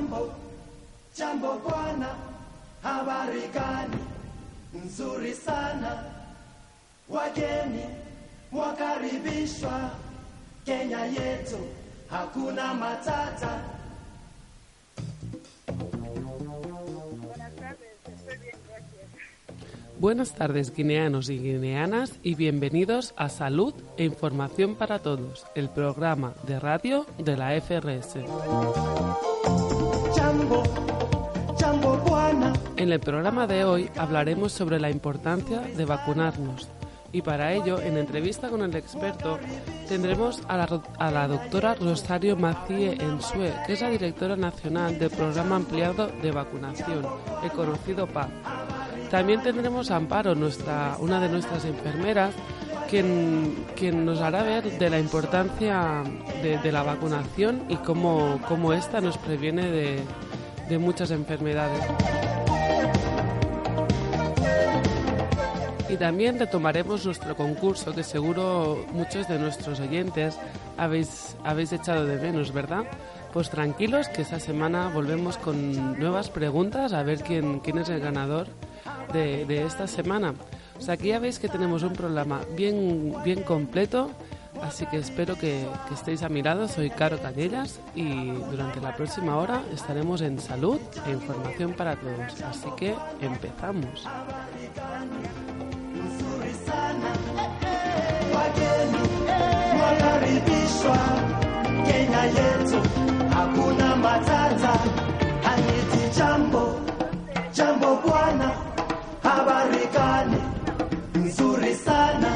Jambo, jambo bwana, habari gani? Nzuri sana, wageni mwakaribishwa Kenya yetu, hakuna matata. Buenas tardes, guineanos y guineanas, y bienvenidos a Salud e Información para Todos, el programa de radio de la FRS. En el programa de hoy hablaremos sobre la importancia de vacunarnos. Y para ello, en entrevista con el experto, tendremos a la, a la doctora Rosario Macie Ensue, que es la directora nacional del Programa Ampliado de Vacunación, el conocido PAP. También tendremos a Amparo, nuestra, una de nuestras enfermeras, quien, quien nos hará ver de la importancia de, de la vacunación y cómo, cómo esta nos previene de, de muchas enfermedades. Y también retomaremos nuestro concurso que seguro muchos de nuestros oyentes habéis, habéis echado de menos, ¿verdad? Pues tranquilos que esta semana volvemos con nuevas preguntas a ver quién, quién es el ganador de, de esta semana. O sea, aquí ya veis que tenemos un programa bien, bien completo, así que espero que, que estéis a mi lado. Soy Caro Callejas y durante la próxima hora estaremos en salud e información para todos. Así que empezamos. Mwakaribishwa Kenya yetu, hakuna matata. Jambo, jambo bwana, habari gani? Nzuri sana,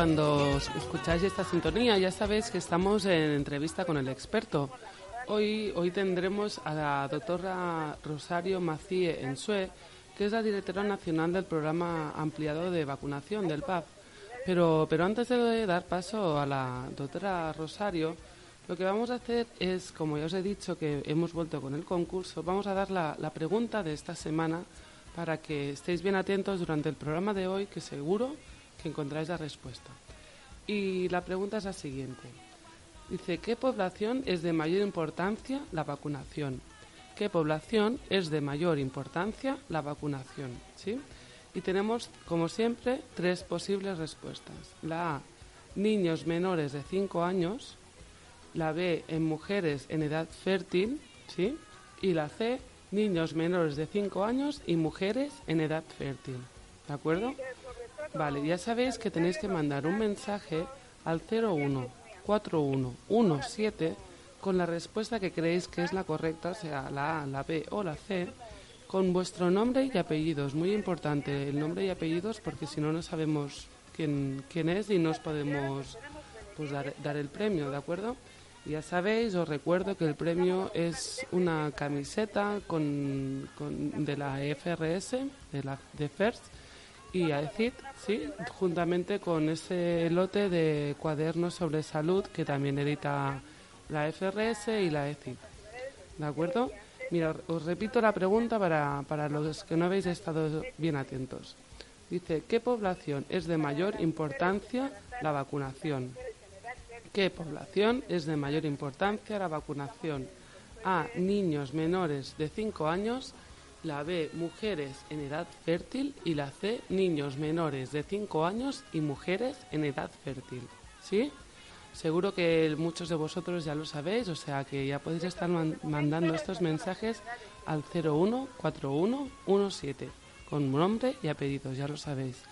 cuando escucháis esta sintonía ya sabéis que estamos en entrevista con el experto. Hoy, hoy tendremos a la doctora Rosario Macie Ensue, que es la directora nacional del programa ampliado de vacunación del PAP. Pero, pero antes de dar paso a la doctora Rosario, lo que vamos a hacer es, como ya os he dicho que hemos vuelto con el concurso, vamos a dar la, la pregunta de esta semana para que estéis bien atentos durante el programa de hoy, que seguro que encontráis la respuesta. Y la pregunta es la siguiente. Dice, ¿qué población es de mayor importancia la vacunación? ¿Qué población es de mayor importancia la vacunación? ¿Sí? Y tenemos, como siempre, tres posibles respuestas. La A, niños menores de 5 años. La B, en mujeres en edad fértil. ¿sí? Y la C, niños menores de 5 años y mujeres en edad fértil. ¿De acuerdo? Vale, ya sabéis que tenéis que mandar un mensaje al 014117 con la respuesta que creéis que es la correcta, sea, la A, la B o la C, con vuestro nombre y apellidos. Muy importante el nombre y apellidos porque si no, no sabemos quién, quién es y no os podemos pues, dar, dar el premio, ¿de acuerdo? Ya sabéis, os recuerdo que el premio es una camiseta con, con- de la FRS, de la de FIRST, y AECID, sí, juntamente con ese lote de cuadernos sobre salud que también edita la FRS y la ECID. ¿De acuerdo? Mira, os repito la pregunta para, para los que no habéis estado bien atentos. Dice, ¿qué población es de mayor importancia la vacunación? ¿Qué población es de mayor importancia la vacunación? A. Niños menores de 5 años. La B. Mujeres en edad fértil. Y la C. Niños menores de 5 años y mujeres en edad fértil. ¿Sí? Seguro que muchos de vosotros ya lo sabéis, o sea que ya podéis estar man- mandando estos mensajes al 014117 con nombre y apellidos, ya lo sabéis.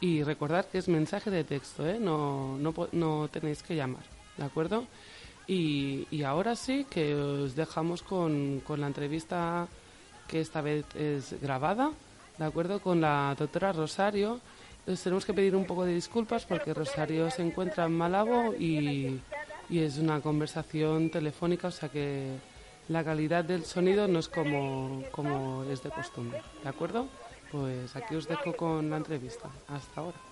Y recordad que es mensaje de texto, ¿eh? no, no, no tenéis que llamar, ¿de acuerdo? Y, y ahora sí que os dejamos con, con la entrevista que esta vez es grabada, ¿de acuerdo? Con la doctora Rosario. Les tenemos que pedir un poco de disculpas porque Rosario se encuentra en Malabo y, y es una conversación telefónica, o sea que la calidad del sonido no es como, como es de costumbre, ¿de acuerdo? Pues aquí os dejo con la entrevista. Hasta ahora.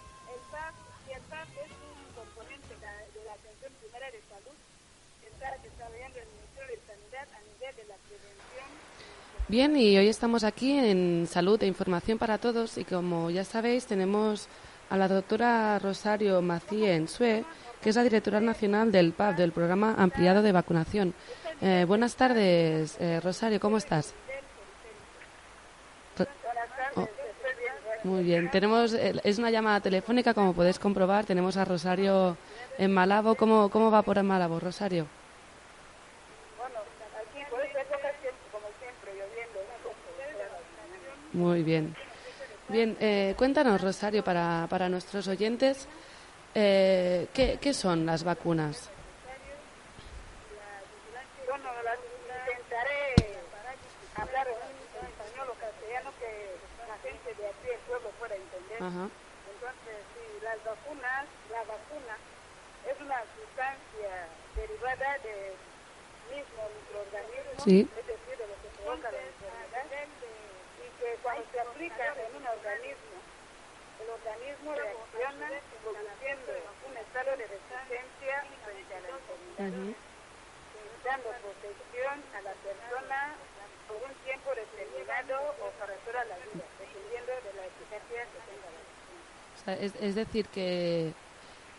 Bien, y hoy estamos aquí en Salud e Información para Todos y como ya sabéis tenemos a la doctora Rosario Macíe Ensue, que es la directora nacional del PAP, del Programa Ampliado de Vacunación. Eh, buenas tardes, eh, Rosario, ¿cómo estás? Oh, Muy bien, tenemos, eh, es una llamada telefónica, como podéis comprobar, tenemos a Rosario en Malabo. ¿Cómo, cómo va por Malabo, Rosario? Bueno, aquí por esta época siempre, como siempre, lloviendo. ¿no? Muy bien. Bien, eh, cuéntanos, Rosario, para, para nuestros oyentes, eh, ¿qué, qué son las vacunas? Bueno, la- intentaré hablar en español o castellano que la gente de aquí del pueblo pueda entender. Ajá. Entonces, sí, las vacunas, la vacuna es una sustancia derivada del mismo microorganismo, Sí. es decir, de lo que provoca la enfermedad, que cuando se aplica en un organismo, el organismo reacciona produciendo un estado de resistencia frente a la enfermedad, dando protección a la persona por un tiempo determinado o para toda la vida, dependiendo de la eficacia que tenga la vacuna. O sea, es, es decir, que,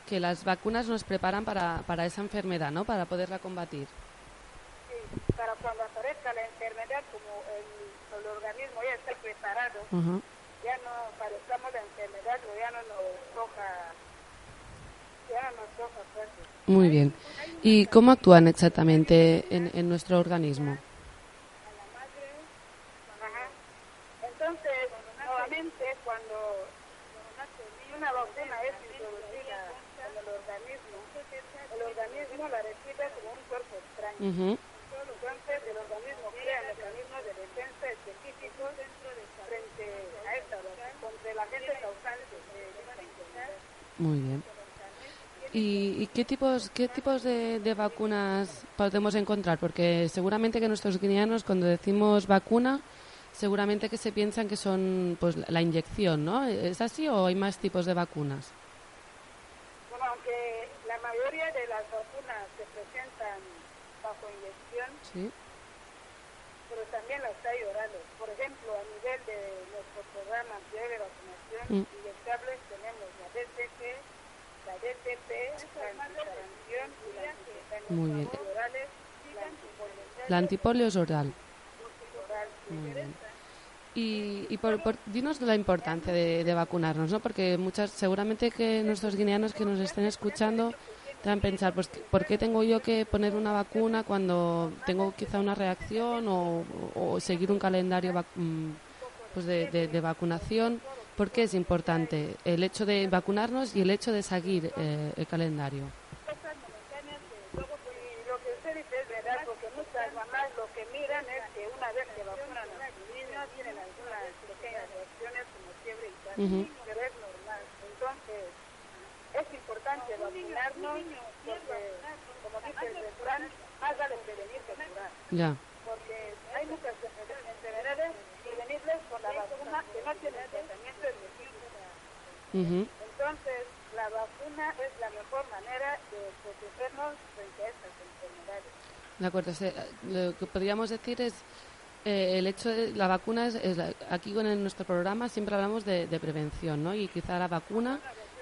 que las vacunas nos preparan para, para esa enfermedad, ¿no? Para poderla combatir. Sí, para cuando aparezca la enfermedad, como el, el organismo ya está preparado, ya no padezcamos la enfermedad o ya no nos toca, ya no nos toca fuerte. Muy bien. ¿Y cómo actúan exactamente en, en nuestro organismo? Ajá. Entonces, nuevamente, cuando una vacuna es introducida en el organismo, el organismo la recibe como un cuerpo extraño. Ujú. Entonces, el organismo crea mecanismos de defensa específicos frente a esta vacuna, contra el agente causante de esta enfermedad. Muy bien. ¿Y, y qué tipos, qué tipos de, de vacunas podemos encontrar? Porque seguramente que nuestros guineanos, cuando decimos vacuna, seguramente que se piensan que son pues la inyección, ¿no? ¿Es así o hay más tipos de vacunas? Bueno, aunque la mayoría de las vacunas se presentan bajo inyección, Sí. Pero también las hay orales. Por ejemplo, a nivel de nuestro programa de vacunación, Mm. inyectables tenemos la DTP, la DTP, la antisarampión y la. Muy bien. Y orales, la antipolio La antipolio es oral. oral. Muy bien. Y, y por, por- dinos la importancia de, de vacunarnos, ¿no? Porque muchas, seguramente que nuestros guineanos que nos estén escuchando te dan pensar, pues, ¿por qué tengo yo que poner una vacuna cuando tengo quizá una reacción o, seguir un calendario mm, pues de, de- vacunación? ¿Por qué es importante el hecho de vacunarnos y el hecho de seguir eh, el calendario? Vacunarnos porque, como dice el refrán, vale prevenir que curar. Ya, Porque hay muchas enfermedades prevenibles con la vacuna que no tienen tratamiento específico. ujú, Entonces, la vacuna es la mejor manera de protegernos frente a estas enfermedades. de acuerdo. Lo que podríamos decir es eh, el hecho de la vacuna es, es aquí el- nuestro programa siempre hablamos de, de prevención, ¿no? Y quizá la vacuna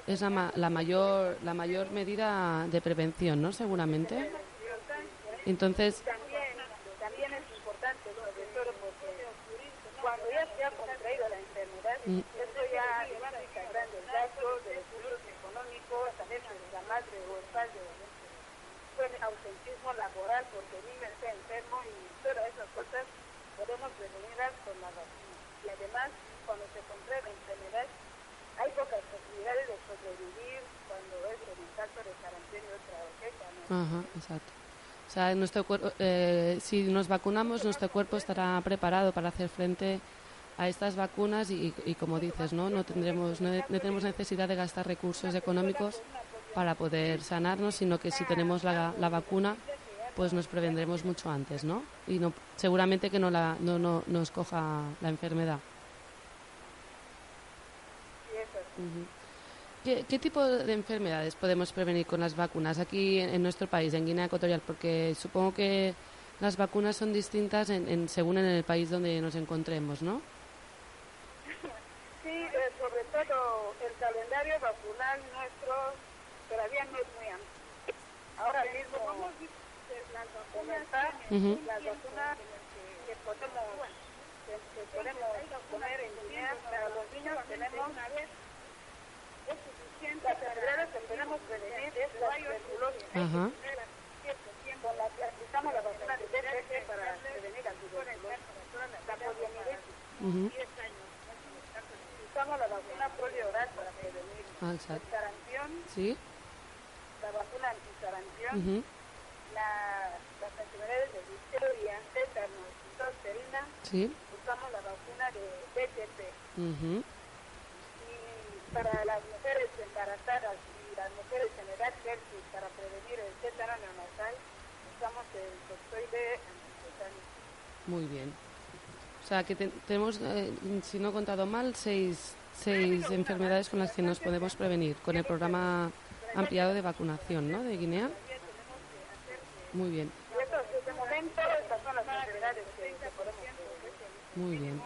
es la, ma- la mayor la mayor medida de prevención, ¿no? Seguramente. Entonces, También, también es importante, porque cuando ya se ha contraído la enfermedad, Mm. eso ya implica grandes gastos de recursos económicos, a veces la madre o el padre puede ausentismo laboral porque el niño está enfermo y todas esas cosas podemos prevenirlas con la vacuna. Y además, cuando se contrae la enfermedad, hay pocas posibilidades de sobrevivir cuando es el caso de y otra cosa, ¿no? Ajá, exacto. O sea, nuestro cuerpo, eh, si nos vacunamos, nuestro cuerpo estará preparado para hacer frente a estas vacunas y, y como dices, ¿no? No tendremos, no, no tenemos necesidad de gastar recursos económicos para poder sanarnos, sino que si tenemos la, la vacuna, pues nos prevendremos mucho antes, ¿no? Y no, seguramente que no, la, no, no nos coja la enfermedad. ¿Qué, qué tipo de enfermedades podemos prevenir con las vacunas aquí en, en nuestro país, en Guinea Ecuatorial? Porque supongo que las vacunas son distintas en, en- según en el país donde nos encontremos, ¿no? Sí, eh, sobre todo el calendario vacunal nuestro todavía no es muy amplio. Ahora mismo comenzar Ujú. las vacunas que podemos, que, que podemos poner en Guinea para los niños tenemos las enfermedades es tuberculosis. Ajá. Con la que aplicamos la vacuna de DPT para prevenir la tuberculosis. La poliomielitis. Usamos la vacuna polio oral para prevenir el exacto. sarampión, ¿Sí? la vacuna antisarampión, Ujú. la, las enfermedades de difteria, tétanos y tosferina, ¿Sí? usamos la vacuna de BTP. Para las mujeres embarazadas y las mujeres en edad fértil, para prevenir el tétano neonatal, usamos el toxoide antitétanico. Muy bien. O sea, que te- tenemos, eh, si no he contado mal, seis, seis enfermedades con las que nos podemos prevenir con el programa ampliado de vacunación, ¿no? De Guinea. Muy bien. Muy bien.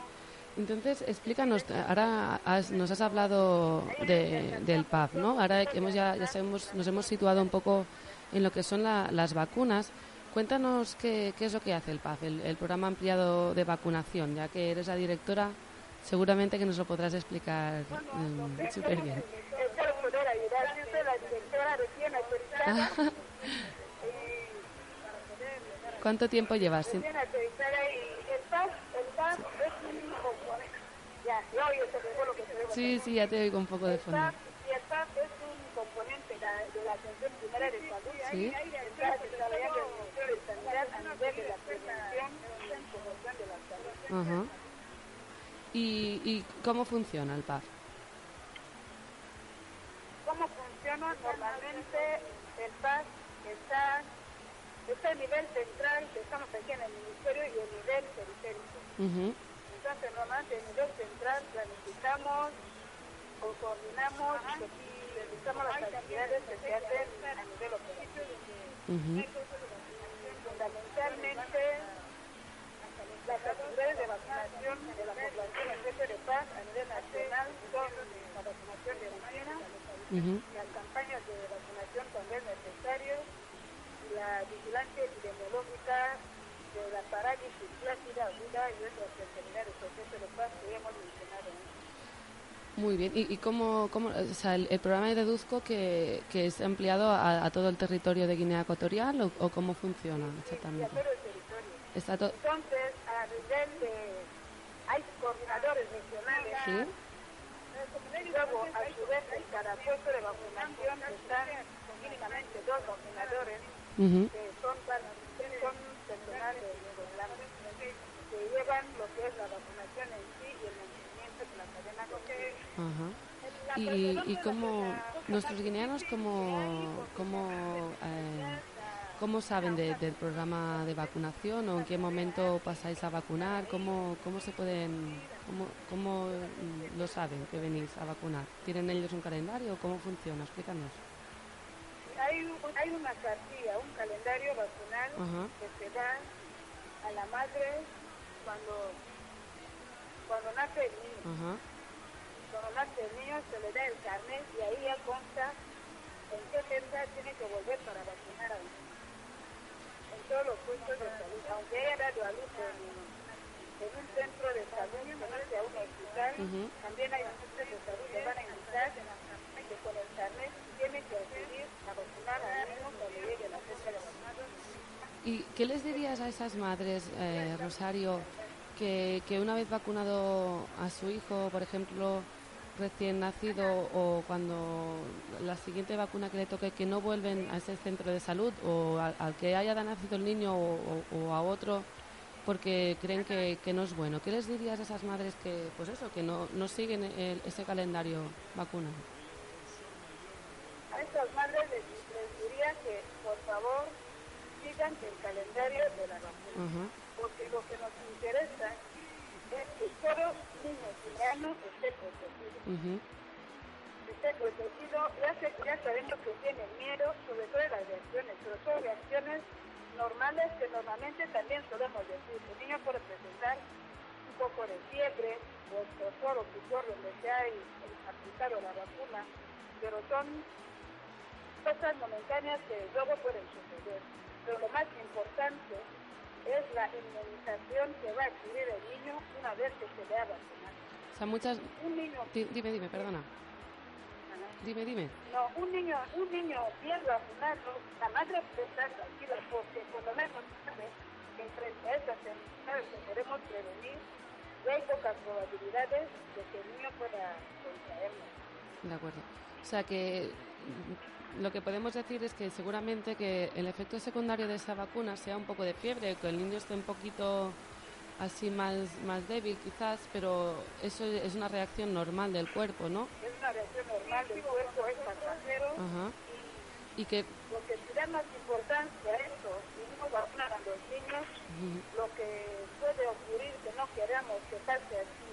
Entonces, explícanos, ahora has- nos has hablado de- del PAF, ¿no? Ahora hemos ya, sabemos, nos hemos situado un poco en lo que son la- las vacunas. Cuéntanos qué, es lo que hace el PAF, el, el programa ampliado de vacunación, ya que eres la directora, seguramente que nos lo podrás explicar mm, súper bien. ¿Cuánto tiempo llevas? sin- Recién autorizada y el PAS, el PAS es un componente. Ya, ya oye, se lo que se ve. Sí, sí, ya te oigo un poco de El fondo. Y el PAS es un componente de la, la atención primaria de salud. Sí. Está desarrollando el Ministerio de Sanidad a nivel de la prevención y promoción de la salud. Ajá. ¿Y, ¿Y cómo funciona el PAF? ¿Cómo funciona? Normalmente el PAS está, está a nivel central, que estamos aquí en el Ministerio, y a nivel periférico. Ujú. Entonces, normalmente a nivel central planificamos o coordinamos y realizamos las actividades que se hacen a nivel operativo. Fundamentalmente, las actividades de vacunación de la población en jefe de paz a nivel nacional son la vacunación de rutina, Ujú. las campañas de vacunación cuando es necesario, la vigilancia epidemiológica de la parálisis plácida aguda y otras enfermedades de de paz que hemos mencionado. Muy bien. ¿Y, y cómo, cómo- o sea, el, el programa deduzco que, que es ampliado a, a todo el territorio de Guinea Ecuatorial o, o cómo funciona y a exactamente? todo el territorio. Está to- Entonces, a nivel de... Hay coordinadores regionales. ¿Sí? Luego, a su vez, en cada puesto de vacunación están mínimamente dos vacunadores Ujú. que son, son personal de Irlanda, que llevan lo que es la vacunación en sí y el mantenimiento de la cadena continua. Ajá. Y, y cómo nuestros guineanos cómo cómo eh, cómo saben de- del programa de vacunación o en qué momento pasáis a vacunar cómo cómo se pueden cómo, cómo lo saben que venís a vacunar tienen ellos un calendario cómo funciona explícanos Hay, un- hay una cartilla, un calendario vacunal que se da a la madre cuando, cuando nace el niño. Cuando nace el niño se le da el carnet y ahí ya consta en qué fecha tiene que volver para vacunar al niño. En todos los puestos de salud, aunque haya dado a luz en, en un centro de salud, que no sea un hospital, también hay centros de salud que van a indicar que con el carnet tiene que ¿Y qué les dirías a esas madres, eh, Rosario, que, que una vez vacunado a su hijo, por ejemplo, recién nacido o cuando la siguiente vacuna que le toque, que no vuelven a ese centro de salud o al, que haya nacido el niño o, a otro porque creen que, que no es bueno? ¿Qué les dirías a esas madres que, pues eso, que no, no siguen ese calendario vacunal? A estas madres les, les diría que por favor sigan el calendario de la vacuna. Ajá. porque lo que nos interesa es que todo niño guineano esté protegido. Ujú. Esté protegido, ya, sé- ya sabemos que tienen miedo, sobre todo las reacciones, pero son reacciones normales que normalmente también solemos decir. El niño puede presentar un poco de fiebre o escozor o picor donde se ha aplicado la vacuna, pero son cosas momentáneas que luego pueden suceder. Pero lo más importante es la inmunización que va a adquirir el niño una vez que se le ha vacunado. O sea, muchas... Un niño, di- Dime, dime, perdona. Dime, dime. no, un niño, un niño bien vacunado, la madre puede estar tranquila porque por lo menos sabe que frente a estas enfermedades que podemos prevenir, hay pocas probabilidades de que el niño pueda contraerlo. De acuerdo. O sea que lo que podemos decir es que seguramente que el efecto secundario de esa vacuna sea un poco de fiebre, que el niño esté un poquito así más, más débil quizás, pero eso es una reacción normal del cuerpo, ¿no? Es una reacción normal del cuerpo, es pasajero. Ajá. Y que Lo que se da más importancia a esto, si no vacunan a los niños, lo que puede ocurrir que no queramos que pase así,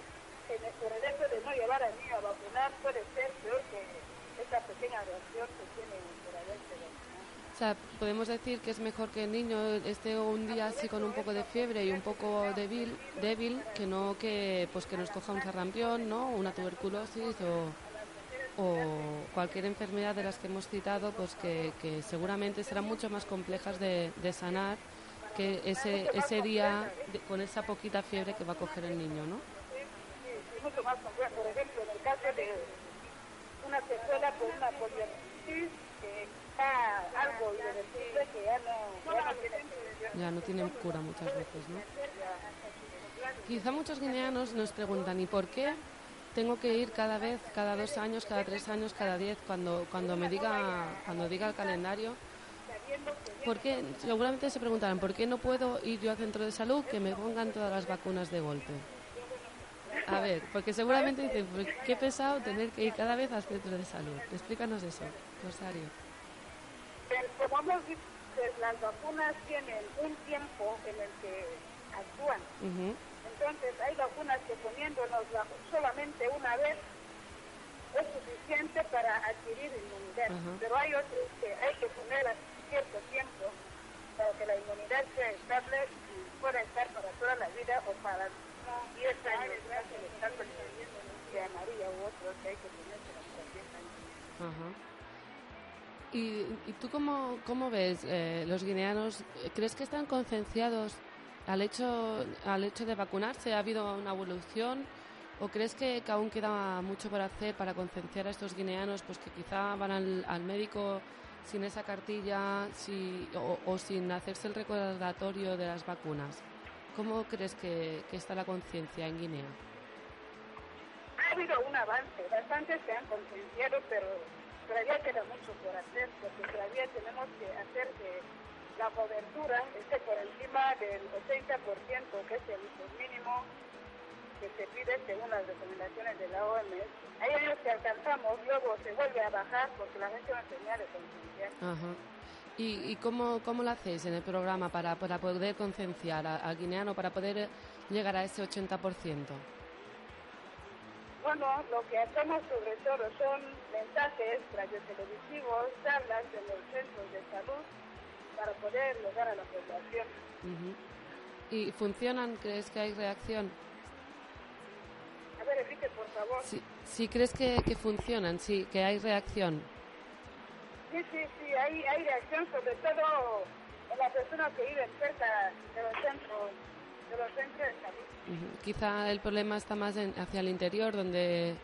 en el, por el hecho de no llevar al niño a vacunar puede ser peor que esa pequeña reacción que tiene por haberse vacunado. O sea, podemos decir que es mejor que el niño esté un día así con un poco de fiebre y un poco débil, débil que no que pues que nos coja un sarampión, ¿no? Una tuberculosis o, o cualquier enfermedad de las que hemos citado, pues que, que seguramente serán mucho más complejas de, de sanar que ese ese día de- con esa poquita fiebre que va a coger el niño, ¿no? Sí, sí, mucho más complejo. Por ejemplo, en el caso de ya no, tienen cura muchas veces, ¿no? Quizá muchos guineanos nos preguntan, ¿y por qué tengo que ir cada vez, cada dos años, cada tres años, cada diez, cuando, cuando me diga, cuando diga el calendario? ¿Por qué? Seguramente se preguntarán, ¿por qué no puedo ir yo al centro de salud que me pongan todas las vacunas de golpe? A ver, porque seguramente dicen, pues, qué pesado tener que ir cada vez al centro de salud. Explícanos eso, Rosario. Como hemos visto, pues, las vacunas tienen un tiempo en el que actúan. Entonces, hay vacunas que poniéndonos la- solamente una vez es suficiente para adquirir inmunidad. Pero hay otros que hay que poner cierto tiempo para que la inmunidad sea estable y pueda estar para toda la vida o para 10 años, más el estar de amarilla u otros que hay que ponerse hasta 10 años. Ajá. ¿Y, tú cómo, cómo ves eh, los guineanos? ¿Crees que están concienciados al hecho, al hecho de vacunarse? ¿Ha habido una evolución ¿O crees que, que aún queda mucho por hacer para concienciar a estos guineanos, pues que quizá van al, al médico sin esa cartilla o sin hacerse el recordatorio de las vacunas? ¿Cómo crees que, que está la conciencia en Guinea? Ha habido un avance, bastante se han concienciado, pero todavía queda mucho por hacer, porque todavía tenemos que hacer que la cobertura esté por encima del 80%, que es el mínimo que se pide según las recomendaciones de la OMS. Hay años que alcanzamos, luego se vuelve a bajar porque la gente no tenía de concienciar. Ajá. ¿Y, y cómo, cómo lo hacéis en el programa para, para poder concienciar al guineano, para poder llegar a ese 80%? Bueno, lo que hacemos sobre todo son mensajes radiotelevisivos, charlas en los centros de salud para poder llegar a la población. ¿Y funcionan? ¿Crees que hay reacción? A ver, repite, por favor. Sí, sí crees que, que funcionan, sí, que hay reacción. Sí, sí, sí, hay, hay reacción sobre todo en las personas que viven cerca de los centros de, los centros de salud. Quizá el problema está más en- hacia el interior, donde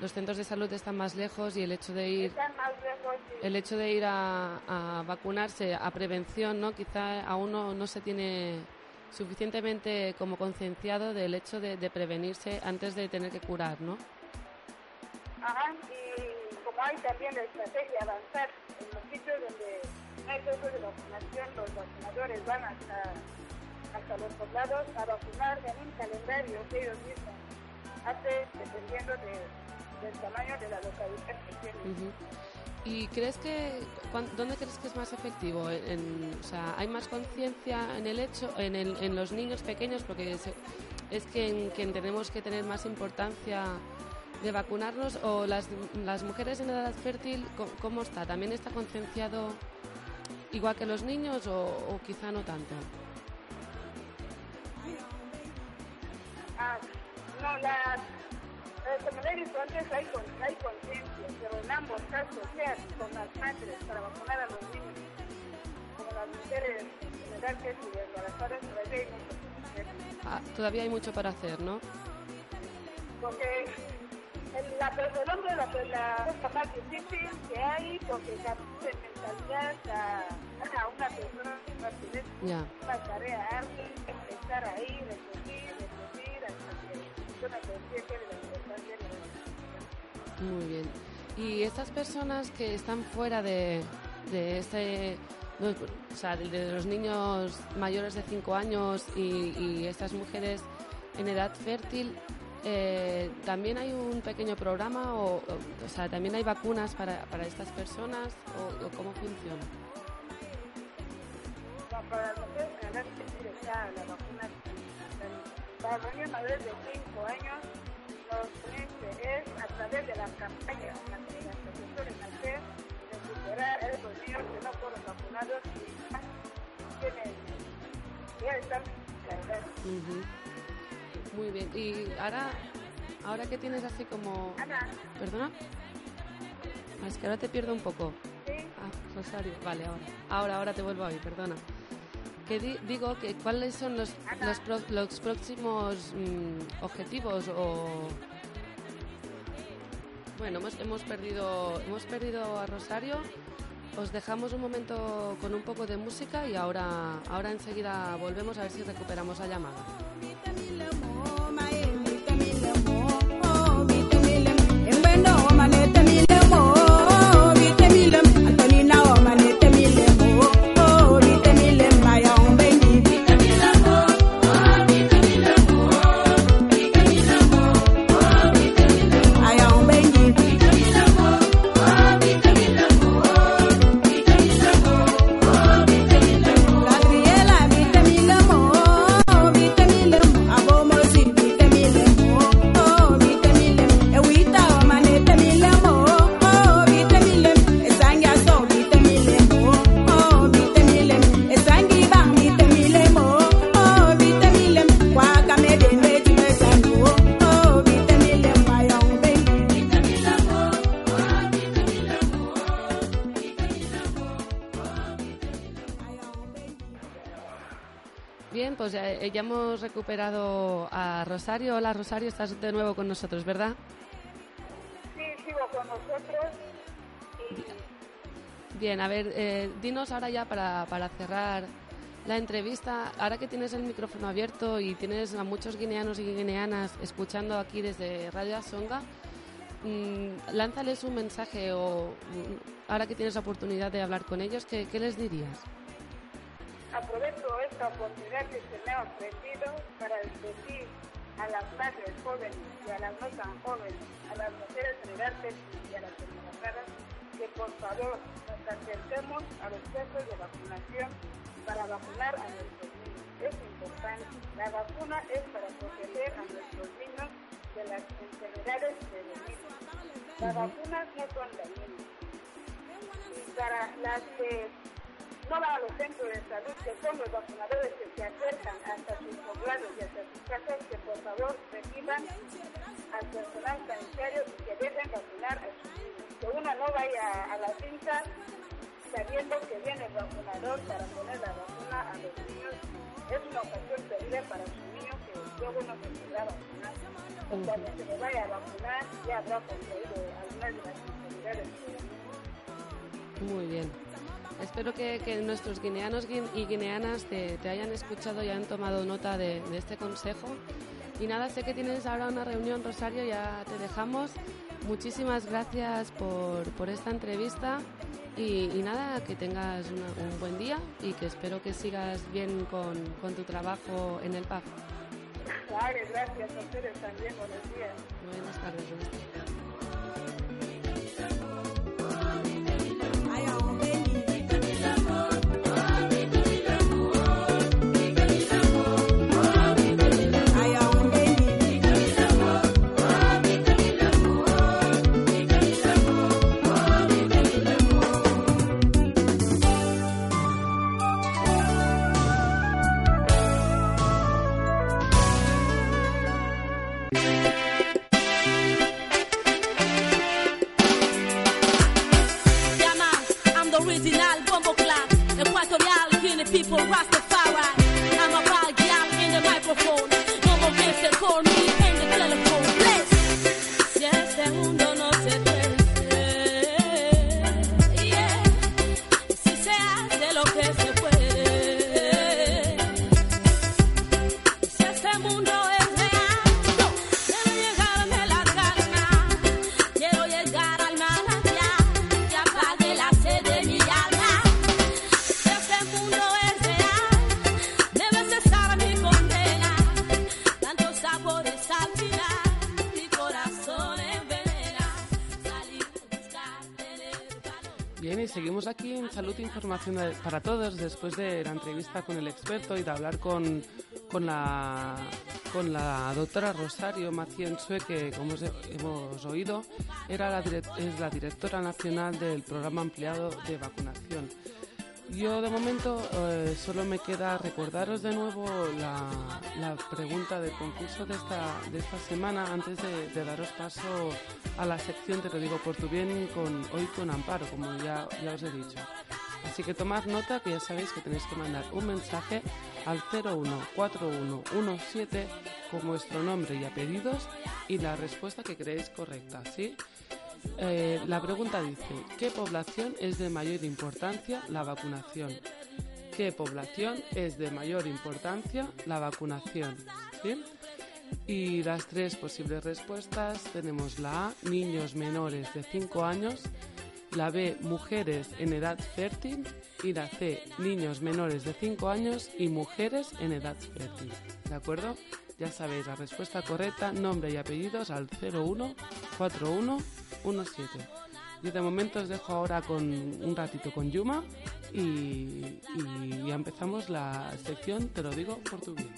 los centros de salud están más lejos y el hecho de ir lejos el hecho de ir a, a vacunarse a prevención, ¿no? Quizá aún no, no se tiene suficientemente como concienciado del hecho de, de prevenirse antes de tener que curar, ¿no? Ajá, y hay también la estrategia avanzar en los sitios donde hay centros de vacunación, los vacunadores van hasta, hasta los poblados a vacunar en un calendario que ellos mismos hacen dependiendo de- del tamaño de la localidad que tienen. Ujú. ¿Y crees que, dónde crees que es más efectivo? En- o sea, ¿hay más conciencia en el hecho, en, el- en los niños pequeños? Porque se- es que en quien tenemos que tener más importancia de vacunarnos o las, las mujeres en edad fértil, ¿cómo está? ¿También está concienciado igual que los niños o, o quizá no tanto? Ah, no, las, como le he dicho antes, hay, con- hay conciencia, pero en ambos casos, sea con las madres para vacunar a los niños, como las mujeres en edad que y embarazadas, todavía hay mucho. Ah, todavía hay mucho para hacer, ¿no? Porque el, la, el hombre la, la cosa más difícil que hay, porque de mentalidad a, a una persona que no tiene Ya. una tarea ardua, estar ahí, repetir, repetir, hasta que me conciencia de la importancia de la. Muy bien. Y estas personas que están fuera de, de este, no, o sea, de, de los niños mayores de 5 años y, y estas mujeres en edad fértil, eh, también hay un pequeño programa o, o, o sea, también hay vacunas para, para estas personas o, o cómo funciona. En edad que está la vacuna, para niños mayores de 5 años, lo que es a través de las campañas que las profesores hacer recuperar a esos niños que no fueron vacunados y tienen, ya están cargados. Muy bien. Y ahora, ahora que tienes así como... ¿Perdona? Ah, Es que ahora te pierdo un poco. Ah, Rosario, vale, ahora. Ahora, ahora te vuelvo a oír, perdona. Que di- digo que cuáles son los, los, pro- los próximos mm, objetivos o... Bueno, hemos, hemos, perdido, hemos perdido a Rosario. Os dejamos un momento con un poco de música y ahora, ahora enseguida volvemos a ver si recuperamos la llamada. Eh, ya hemos recuperado a Rosario. Hola Rosario, estás de nuevo con nosotros, ¿verdad? Sí, sigo con nosotros y Bien, a ver, eh, dinos ahora ya para, para cerrar la entrevista, ahora que tienes el micrófono abierto y tienes a muchos guineanos y guineanas escuchando aquí desde Radio Asonga, mm, lánzales un mensaje o mm, ahora que tienes la oportunidad de hablar con ellos, ¿qué, qué les dirías? Aprovecho esta oportunidad que se me ha ofrecido para decir a las madres jóvenes y a las no tan jóvenes, a las mujeres fértil y a las embarazadas, que por favor nos acerquemos a los centros de vacunación para vacunar a nuestros niños. Es importante. La vacuna es para proteger a nuestros niños de las enfermedades niños. Las vacunas no son dañinas. Y para las que no van a los centros de salud, que son los vacunadores que se acercan hasta sus poblados y hasta sus casas, que por favor reciban al personal sanitario y que dejen vacunar a sus niños. Que uno no vaya a la finca sabiendo que viene el vacunador para poner la vacuna a los niños. Es una ocasión perdida para su niño que luego no se podrá vacunar. Cuando se le vaya a vacunar ya habrá conseguido algunas de las enfermedades. Muy bien. Espero que, que nuestros guineanos guin- y guineanas te, te hayan escuchado y hayan tomado nota de, de este consejo. Y nada, sé que tienes ahora una reunión, Rosario, ya te dejamos. Muchísimas gracias por, por esta entrevista y, y nada, que tengas una- un buen día y que espero que sigas bien con, con tu trabajo en el pub. Vale, gracias a ustedes también. Buenos días. Buenas tardes. buenas tardes. Para Todos después de la entrevista con el experto y de hablar con, con, la, con la doctora Rosario Maciensue, que como os he- hemos oído, era la es la directora nacional del programa ampliado de vacunación. Yo de momento eh, solo me queda recordaros de nuevo la, la pregunta del concurso de esta, de esta semana antes de, de daros paso a la sección Te lo digo por tu bien con, hoy con Amparo, como ya, ya os he dicho. Así que tomad nota que ya sabéis que tenéis que mandar un mensaje al 014117 con vuestro nombre y apellidos y la respuesta que creéis correcta, ¿sí? Eh, la pregunta dice, ¿qué población es de mayor importancia la vacunación? ¿Qué población es de mayor importancia la vacunación? ¿Sí? Y las tres posibles respuestas tenemos la A, niños menores de 5 años, la B, mujeres en edad fértil y la C, niños menores de 5 años y mujeres en edad fértil. ¿De acuerdo? Ya sabéis la respuesta correcta, nombre y apellidos al 014117. Yo de momento os dejo ahora con un ratito con Yuma y, ya empezamos la sección Te lo digo por tu bien.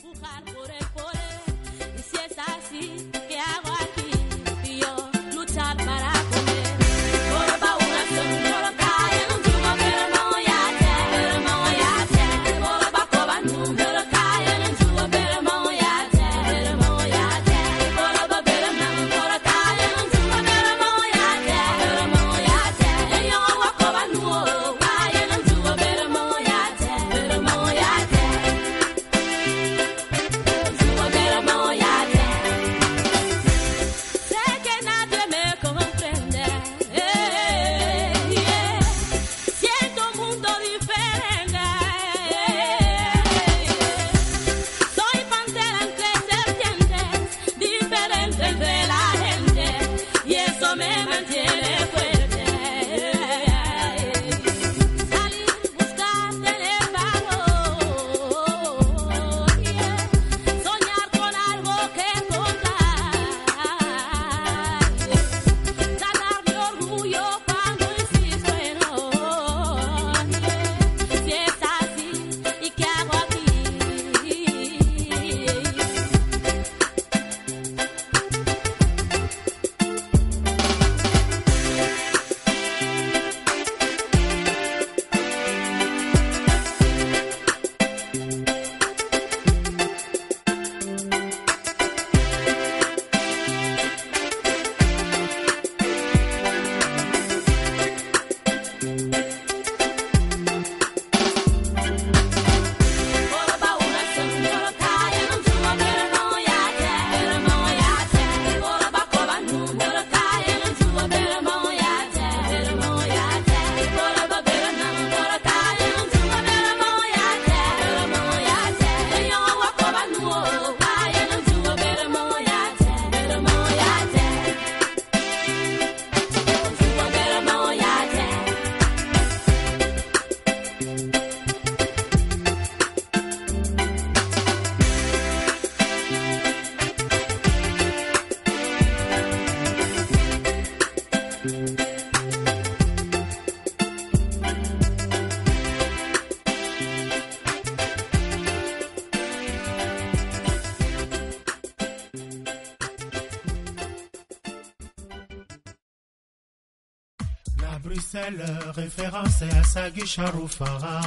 Référence à Sagui Charoufara.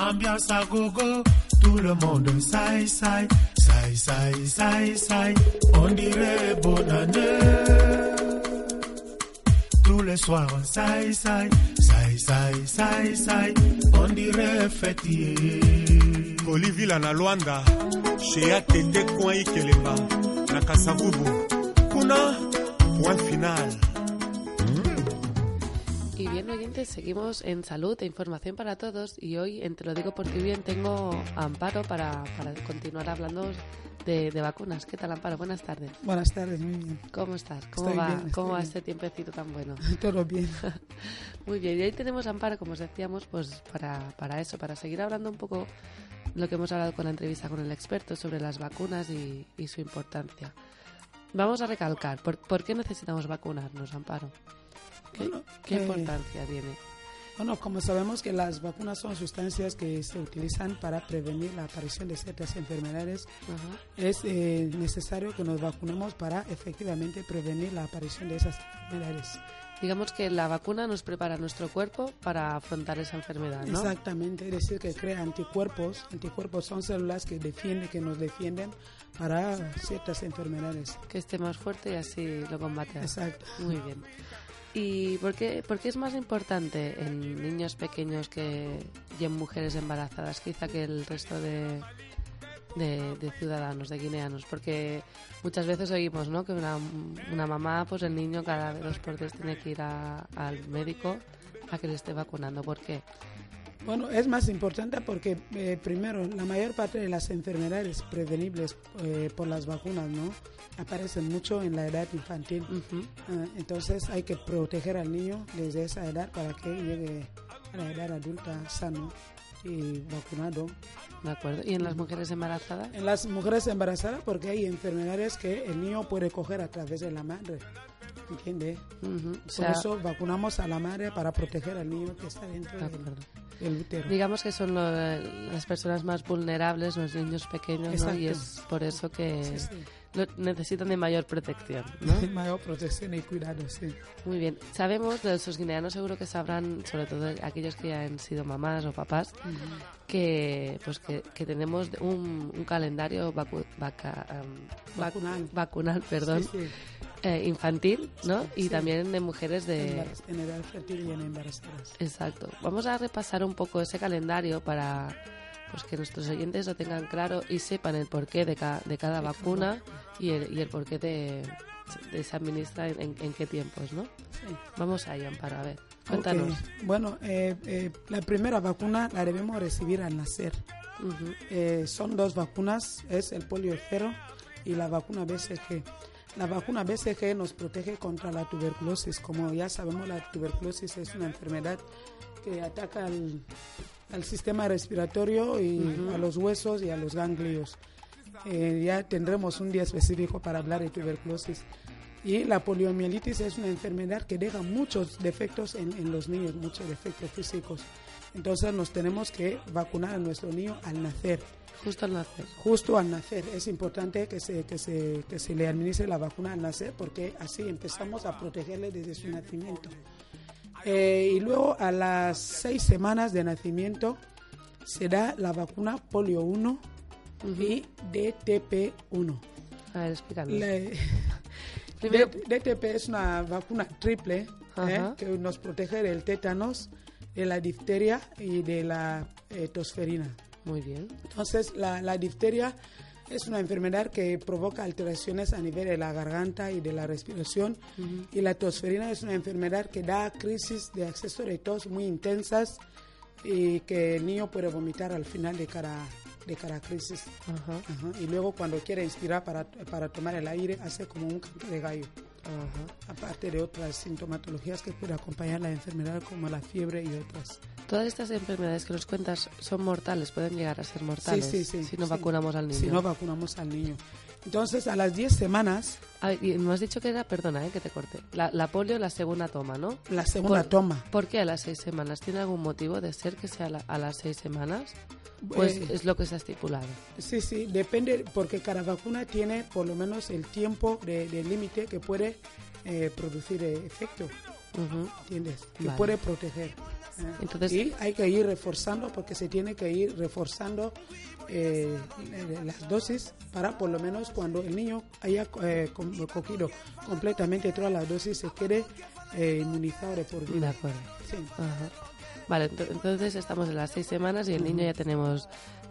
Ambiance à gogo, tout le monde saï saï, saï saï saï. On dirait bonne année. Tous les soirs, on saï saï, saï saï saï. On dirait fêtier. kolivila na lwanda shea tete coin ikelemba na kasavubu kuna point final Bien, oyentes, seguimos en salud e información para todos. Y hoy, en Te lo digo porque bien, tengo a Amparo para, para continuar hablando de, de vacunas. ¿Qué tal, Amparo? Buenas tardes. Buenas tardes, muy bien. ¿Cómo estás? ¿Cómo Estoy va, bien, ¿cómo va este tiempecito tan bueno? Todo bien. Muy bien, y ahí tenemos a Amparo, como os decíamos, pues para, para eso, para seguir hablando un poco lo que hemos hablado con la entrevista con el experto sobre las vacunas y, y su importancia. Vamos a recalcar, ¿por, por qué necesitamos vacunarnos, Amparo? ¿Qué, Bueno, qué eh, importancia tiene? Bueno, como sabemos que las vacunas son sustancias que se utilizan para prevenir la aparición de ciertas enfermedades, es eh, necesario que nos vacunemos para efectivamente prevenir la aparición de esas enfermedades. Digamos que la vacuna nos prepara nuestro cuerpo para afrontar esa enfermedad, ¿no? Exactamente, es decir, que crea anticuerpos. Anticuerpos son células que defienden, que nos defienden para ciertas enfermedades. Que esté más fuerte y así lo combate. Exacto. Muy bien. ¿Y por qué, por qué es más importante en niños pequeños que, y en mujeres embarazadas, quizá que el resto de, de, ciudadanos, de guineanos? Porque muchas veces oímos ¿no? que una, una mamá, pues el niño cada dos por tres tiene que ir a- al médico a que le esté vacunando. ¿Por qué? Bueno, es más importante porque, eh, primero, la mayor parte de las enfermedades prevenibles eh, por las vacunas, ¿no? Aparecen mucho en la edad infantil. Ah, entonces hay que proteger al niño desde esa edad para que llegue a la edad adulta sano y vacunado. ¿De acuerdo? ¿Y en las mujeres embarazadas? En las mujeres embarazadas porque hay enfermedades que el niño puede coger a través de la madre. ¿Entiende? Ujú. O Por sea, eso vacunamos a la madre para proteger al niño que está dentro de del, útero. Digamos que son lo- las personas más vulnerables, los niños pequeños, ¿no? Y es por eso que Sí, sí. lo- necesitan de mayor protección, ¿no? Mayor protección y cuidado, sí. Muy bien. Sabemos, los guineanos seguro que sabrán, sobre todo aquellos que ya han sido mamás o papás, que pues que, que tenemos un, un calendario vacu- vaca- vac- Vacunal. vacunal, perdón, sí. Eh, infantil, ¿no? Y Sí. también de mujeres de... En edad fértil y en embarazadas. Exacto. Vamos a repasar un poco ese calendario para pues que nuestros oyentes lo tengan claro y sepan el porqué de, ca- de cada vacuna y el, y el porqué de, de se administra en, en- en qué tiempos, ¿no? Sí. Vamos ahí, Amparo, a ver. Cuéntanos. Bueno, eh, eh, la primera vacuna la debemos recibir al nacer. Eh, son dos vacunas, es el polio cero y la vacuna BCG. La vacuna BCG nos protege contra la tuberculosis. Como ya sabemos, la tuberculosis es una enfermedad que ataca al, al sistema respiratorio y a los huesos y a los ganglios. Eh, ya tendremos un día específico para hablar de tuberculosis. Y la poliomielitis es una enfermedad que deja muchos defectos en, en los niños, muchos defectos físicos. Entonces nos tenemos que vacunar a nuestro niño al nacer Justo al nacer. justo al nacer. Es importante que se, que se, que se le administre la vacuna al nacer porque así empezamos a protegerle desde su nacimiento. Eh, y luego a las seis semanas de nacimiento se da la vacuna polio 1 y DTP1. A ver, Primero- D- DTP es una vacuna triple ¿eh? Que nos protege del tétanos, de la difteria y de la eh, tosferina. Muy bien. Entonces, la, la difteria es una enfermedad que provoca alteraciones a nivel de la garganta y de la respiración. Y la tosferina es una enfermedad que da crisis de acceso de tos muy intensas y que el niño puede vomitar al final de cada, de cada crisis. Y luego cuando quiere inspirar para, para tomar el aire, hace como un canto de gallo. Ajá. Aparte de otras sintomatologías que puede acompañar la enfermedad como la fiebre y otras. Todas estas enfermedades que nos cuentas son mortales, pueden llegar a ser mortales Sí, sí, sí, si no vacunamos al niño. Si no vacunamos al niño. Entonces, a las 10 semanas, y me has dicho que era, perdona, eh, que te corte, la, la polio la segunda toma, ¿no? la segunda Por- toma. ¿Por qué a las seis semanas? ¿Tiene algún motivo de ser que sea a, la- a las seis semanas? Pues Eh, es lo que se ha estipulado. Sí, sí, depende, porque cada vacuna tiene por lo menos el tiempo de, de límite que puede eh, producir eh, efecto. Ujú. ¿entiendes? Que Vale. puede proteger. ¿eh? Entonces- y hay que ir reforzando porque se tiene que ir reforzando eh, las dosis para por lo menos cuando el niño haya eh, cogido completamente todas las dosis se quede eh, inmunizado de por De vida. acuerdo. Sí. Ajá. Vale, ento- entonces estamos en las seis semanas y el niño ya tenemos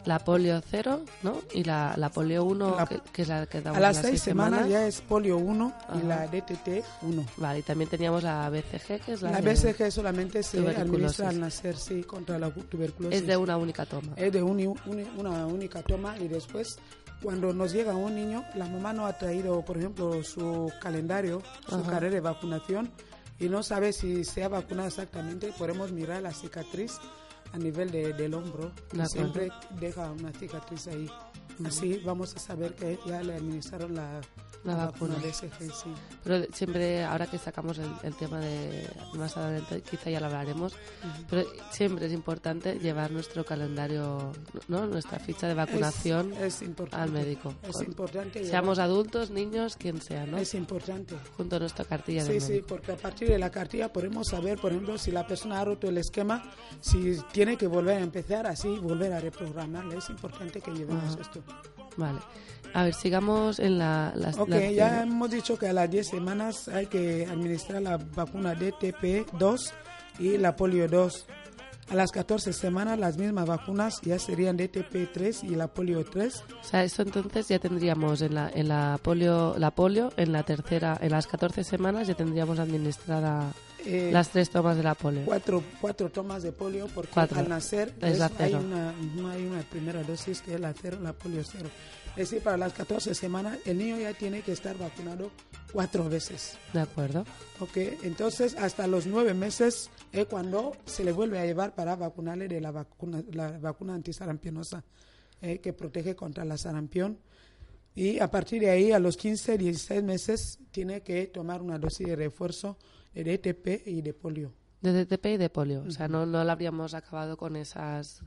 la polio 0, ¿no? Y la, la polio 1, La- que, que es la que damos A las seis semanas, ya es polio 1 y Ajá. la DTT 1. Vale, y también teníamos la BCG, que es la, La de- BCG solamente se administra al nacer, sí, contra la tuberculosis. es de una única toma. es de uni- uni- una única toma y después cuando nos llega un niño, la mamá no ha traído, por ejemplo, su calendario, su Ajá. carrera de vacunación y no sabe si se ha vacunado exactamente, podemos mirar la cicatriz a nivel de- del hombro y siempre deja una cicatriz ahí. Así vamos a saber que ya le administraron la, La la vacuna. vacuna BCG, sí. Pero siempre, ahora que sacamos el, el tema de más adelante, quizá ya lo hablaremos, pero siempre es importante llevar nuestro calendario, ¿no? Nuestra ficha de vacunación Es, es al médico. Es Con- importante. llevar- Seamos adultos, niños, quien sea, ¿no? Es importante. Junto a nuestra cartilla Sí, del sí, médico. porque a partir de la cartilla podemos saber, por ejemplo, si la persona ha roto el esquema, si tiene que volver a empezar, así volver a reprogramarle. Es importante que llevemos Ajá. esto. Vale. A ver, sigamos en la... las- Ok, las- ya hemos dicho que a las 10 semanas hay que administrar la vacuna DTP2 y la polio 2. A las 14 semanas las mismas vacunas ya serían DTP3 y la polio 3. O sea, eso entonces ya tendríamos en la, en la polio, la polio, en la tercera, en las 14 semanas ya tendríamos administrada Eh, las tres tomas de la polio. cuatro, cuatro tomas de polio porque Cuatro. al nacer Es la hay, una, hay una primera dosis que es la cero, la polio cero. Es decir, para las 14 semanas el niño ya tiene que estar vacunado cuatro veces. De acuerdo. ¿ok? Entonces, hasta los nueve meses es cuando se le vuelve a llevar para vacunarle de la vacuna, la vacuna antisarampionosa eh, que protege contra la sarampión. Y a partir de ahí, a los 15, 16 meses, tiene que tomar una dosis de refuerzo de DTP y de polio. De DTP y de polio. O sea, no, no lo habríamos acabado con esas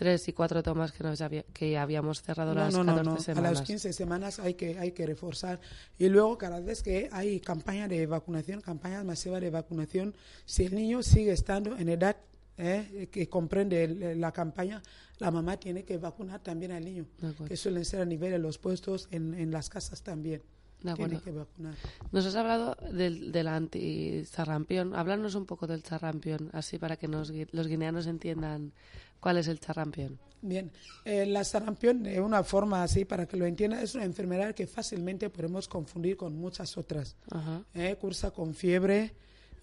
tres y cuatro tomas que, nos había- que habíamos cerrado No, las no, no, 14 no. A las 15 semanas hay que, hay que reforzar. Y luego, cada vez que hay campaña de vacunación, campañas masivas de vacunación, si el niño sigue estando en edad eh, que comprende la campaña, la mamá tiene que vacunar también al niño, que suelen ser a nivel de los puestos, en, en las casas también. De Tiene acuerdo. que vacunar. Nos has hablado del, del anti-charrampión. Háblanos un poco del charrampión, así para que nos los guineanos entiendan cuál es el charrampión. Bien, eh, la sarampión, de una forma así, para que lo entienda, es una enfermedad que fácilmente podemos confundir con muchas otras. Ajá. Eh, cursa con fiebre,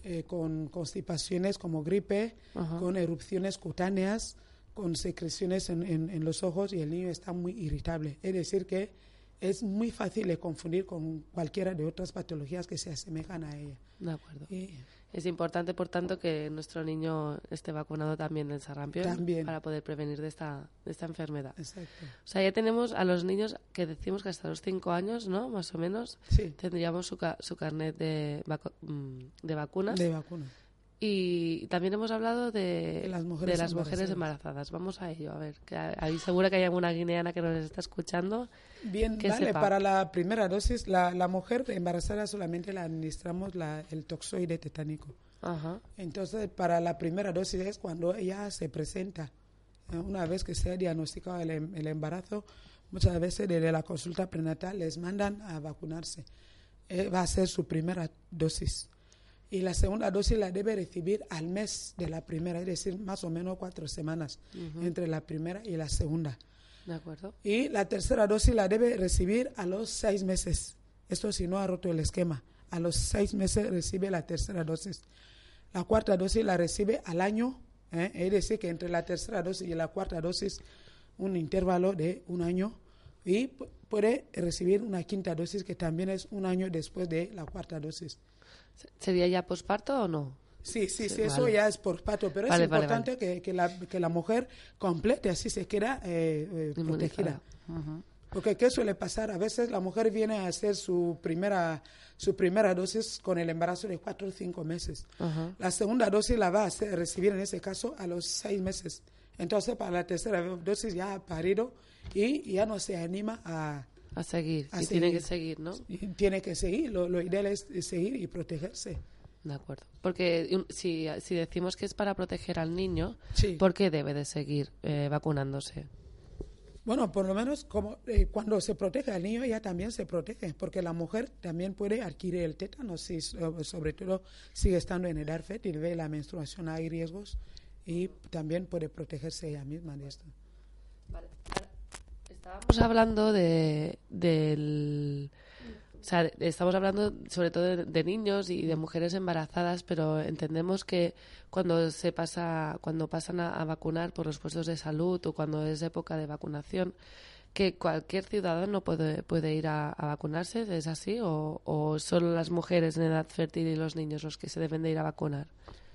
eh, con constipaciones como gripe, Ajá. con erupciones cutáneas, con secreciones en, en- en los ojos y el niño está muy irritable. Es decir, que es muy fácil de confundir con cualquiera de otras patologías que se asemejan a ella. De acuerdo. Y Es importante, por tanto, que nuestro niño esté vacunado también del sarampión También. para poder prevenir de esta, de esta enfermedad. exacto. O sea, ya tenemos a los niños que decimos que hasta los 5 años, ¿no? Más o menos, Sí, tendríamos su, ca- su carnet de, vacu- mm, de vacunas. de vacuna. Y también hemos hablado de, De las mujeres de las mujeres embarazadas. Vamos a ello, a ver. Que ahí seguro que hay alguna guineana que nos está escuchando. Bien, que vale, sepa. para la primera dosis, la, la mujer embarazada solamente le administramos la, el toxoide tetánico. Ajá. Entonces, para la primera dosis es cuando ella se presenta. Eh, Una vez que se ha diagnosticado el, em- el embarazo, muchas veces desde la consulta prenatal les mandan a vacunarse. Eh, va a ser su primera dosis. Y la segunda dosis la debe recibir al mes de la primera, es decir, más o menos cuatro semanas entre la primera y la segunda. De acuerdo. Y la tercera dosis la debe recibir a los seis meses. Esto si no ha roto el esquema. A los seis meses recibe la tercera dosis. La cuarta dosis la recibe al año. ¿eh? Es decir, que entre la tercera dosis y la cuarta dosis, un intervalo de un año. Y pu- puede recibir una quinta dosis que también es un año después de la cuarta dosis. Se- ¿Sería ya posparto o no? Sí, sí, Sí, sí, eso vale. ya es por pato, pero Vale, es vale, importante Que, que, la, que la mujer complete, así se queda eh, eh, protegida. Porque ¿qué suele pasar? A veces la mujer viene a hacer su primera, su primera dosis con el embarazo de cuatro o cinco meses. La segunda dosis la va a hacer- recibir en ese caso a los seis meses. Entonces, para la tercera dosis ya ha parido y ya no se anima a... A seguir. A y tiene que seguir, ¿no? tiene que seguir, lo, lo ideal es seguir y protegerse. De acuerdo. Porque si, si decimos que es para proteger al niño, Sí. ¿por qué debe de seguir eh, vacunándose? Bueno, por lo menos como eh, cuando se protege al niño, ella también se protege, porque la mujer también puede adquirir el tétano, si, so- sobre todo sigue estando en edad fértil, ve la menstruación, hay riesgos y también puede protegerse ella misma de esto. Estábamos hablando de, del... O sea, estamos hablando sobre todo de, de niños y de mujeres embarazadas, pero entendemos que cuando se pasa, cuando pasan a, a vacunar por los puestos de salud o cuando es época de vacunación, que cualquier ciudadano puede, puede ir a, a vacunarse, ¿es así? O, ¿O solo las mujeres en edad fértil y los niños los que se deben de ir a vacunar?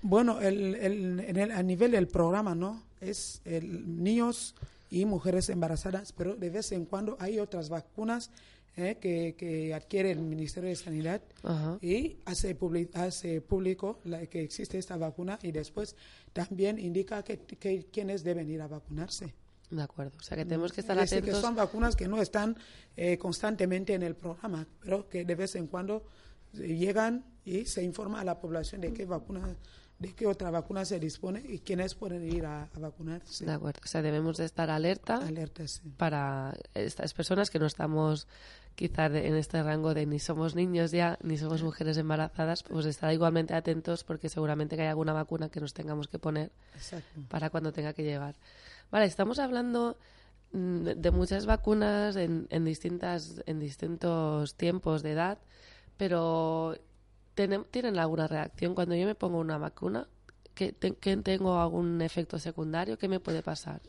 Bueno, el, el- en el- a nivel del programa, ¿no? Es el, niños y mujeres embarazadas, pero de vez en cuando hay otras vacunas eh, que, que adquiere el Ministerio de Sanidad Ajá. y hace, hace público la, que existe esta vacuna y después también indica que, que quienes deben ir a vacunarse. De acuerdo. O sea, que tenemos que estar Es decir, que atentos. son vacunas que no están eh, constantemente en el programa, pero que de vez en cuando llegan y se informa a la población de qué vacuna, de qué otra vacuna se dispone y quiénes pueden ir a, a vacunarse. De acuerdo. O sea, debemos de estar alerta. Alerta, sí. para estas personas que no estamos quizá de- en este rango de ni somos niños ya ni somos mujeres embarazadas, pues estar igualmente atentos porque seguramente que hay alguna vacuna que nos tengamos que poner Exacto. para cuando tenga que llegar. Vale, estamos hablando mm, de de muchas vacunas en, en distintas en distintos tiempos de edad, pero ¿tienen, ¿tienen alguna reacción cuando yo me pongo una vacuna? ¿Que, te- que tengo algún efecto secundario? ¿Qué me puede pasar?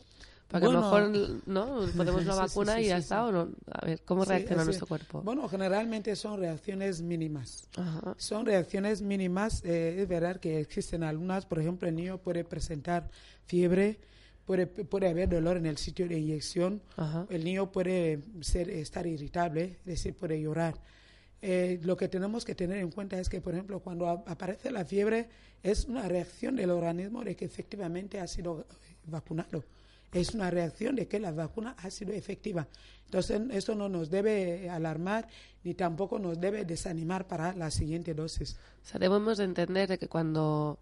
Porque a lo Bueno. mejor no una Sí, sí, vacuna sí, y ya está o no. A ver, ¿cómo reacciona nuestro es. cuerpo? Bueno, generalmente son reacciones mínimas. Ajá. Son reacciones mínimas. eh, es verdad que existen algunas. Por ejemplo, el niño puede presentar fiebre, puede, puede haber dolor en el sitio de inyección. Ajá. El niño puede ser, estar irritable, es decir, puede llorar. Eh, lo que tenemos que tener en cuenta es que, por ejemplo, cuando aparece la fiebre, es una reacción del organismo de que efectivamente ha sido eh, vacunado. Es una reacción de que la vacuna ha sido efectiva. Entonces, esto no nos debe alarmar ni tampoco nos debe desanimar para la siguiente dosis. O sea, debemos de entender de que cuando,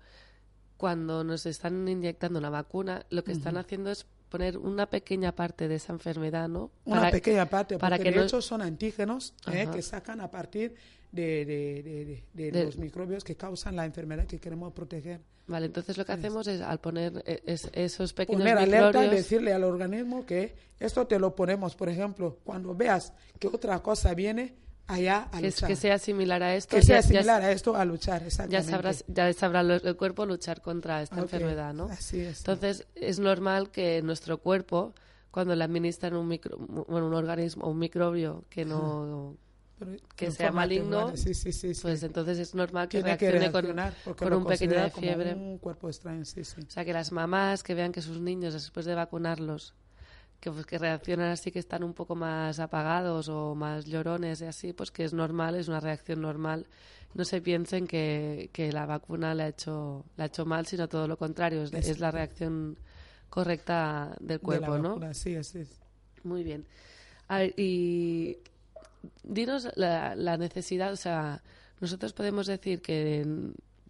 cuando nos están inyectando una vacuna, lo que están haciendo es poner una pequeña parte de esa enfermedad, ¿no? Una Para- pequeña parte, para porque que de no- hecho son antígenos eh, que sacan a partir de, de- de- de- los microbios que causan la enfermedad que queremos proteger. Vale, entonces lo que hacemos es al poner eh, es- esos pequeños poner alerta y microbios, decirle al organismo que esto te lo ponemos, por ejemplo, cuando veas que otra cosa viene, allá a que, luchar. que sea similar a esto, Que sea ya- ya- similar a esto, a luchar, ya, exactamente. sabrás, ya sabrá el cuerpo luchar contra esta Ok, enfermedad, ¿no? Así es. Entonces, es normal que nuestro cuerpo, cuando le administran un, micro, bueno, un organismo, un microbio que no Pero que sea maligno, sí, sí, sí, pues entonces es normal que tiene que reaccione con, porque con lo un pequeño de fiebre. un cuerpo extraño. O sea, que las mamás que vean que sus niños, después de vacunarlos, que, pues, que reaccionan así, que están un poco más apagados o más llorones y así, pues que es normal, es una reacción normal. No se piensen que, que la vacuna le ha, hecho, le ha hecho mal, sino todo lo contrario, es, es la reacción correcta del De la cuerpo, ¿no? sí, así es. Muy bien. A ver, y dinos la, la necesidad, o sea, nosotros podemos decir que